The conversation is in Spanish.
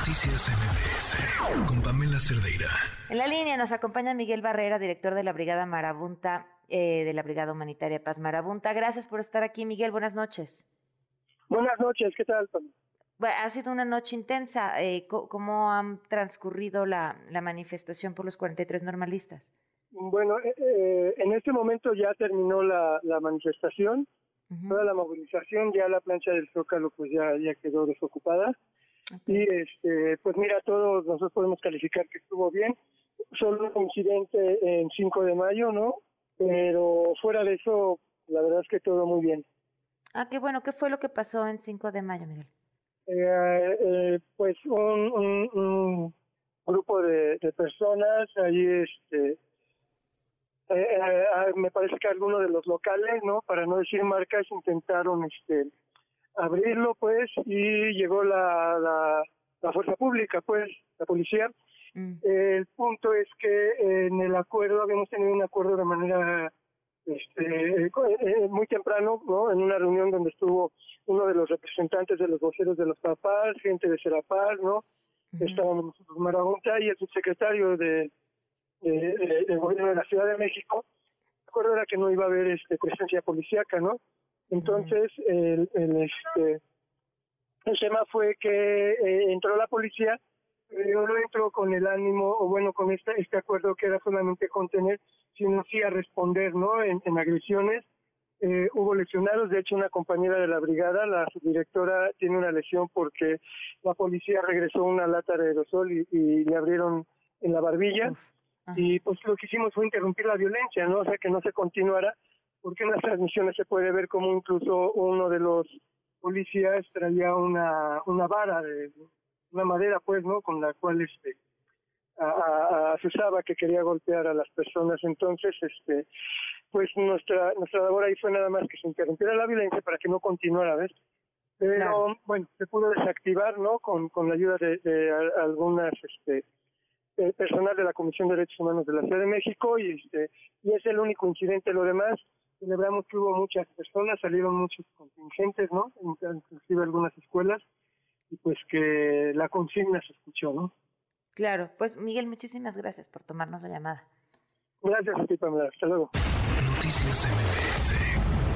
Noticias MBS con Pamela Cerdeira. En la línea nos acompaña Miguel Barrera, director de la Brigada Marabunta, eh, de la Brigada Humanitaria Paz Marabunta. Gracias por estar aquí, Miguel. Buenas noches. Buenas noches, ¿qué tal? Bueno, ha sido una noche intensa. Eh, ¿Cómo han transcurrido la, manifestación por los 43 normalistas? Bueno, eh, eh, en este momento ya terminó la, manifestación, toda la movilización, ya la plancha del Zócalo pues ya, ya quedó desocupada. Y este, pues mira, todos nosotros podemos calificar que estuvo bien. Solo un incidente en 5 de mayo, ¿no? Pero fuera de eso, la verdad es que todo muy bien. Ah, qué bueno. ¿Qué fue lo que pasó en 5 de mayo, Miguel? Eh, eh, pues un, un, grupo de, personas, ahí este, eh, ah, me parece que algunos de los locales, ¿no? Para no decir marcas, intentaron este abrirlo, pues, y llegó la, la, fuerza pública, pues, la policía. Mm. El punto es que en el acuerdo, habíamos tenido un acuerdo de manera este, eh, muy temprano, ¿no? En una reunión donde estuvo uno de los representantes de los voceros de los papás, gente de Serapaz, ¿no? Estábamos nosotros Marabunta y el subsecretario de, de, gobierno de la Ciudad de México. El acuerdo era que no iba a haber este, presencia policíaca, ¿no? Entonces, el, el, este, el tema fue que eh, entró la policía, yo no entró con el ánimo, o bueno, con este, este acuerdo que era solamente contener, sino sí a responder, ¿no? En, agresiones. Eh, hubo lesionados, de hecho una compañera de la brigada, la subdirectora, tiene una lesión porque la policía regresó una lata de aerosol y, le abrieron en la barbilla. y pues lo que hicimos fue interrumpir la violencia, ¿no? O sea, que no se continuara porque en las transmisiones se puede ver como incluso uno de los policías traía una, una vara de una madera pues no con la cual este a, a, que quería golpear a las personas. Entonces este pues nuestra nuestra labor ahí fue nada más que se interrumpiera la violencia para que no continuara ves pero bueno se pudo desactivar no con, con la ayuda de, de algunas este eh, personal de la Comisión de Derechos Humanos de la Ciudad de México y este y es el único incidente. Lo demás celebramos que hubo muchas personas, salieron muchos contingentes, ¿no? Inclusive algunas escuelas, y pues que la consigna se escuchó, ¿no? Claro, pues Miguel, muchísimas gracias por tomarnos la llamada. Gracias a ti, Pamela. Hasta luego. Noticias MBS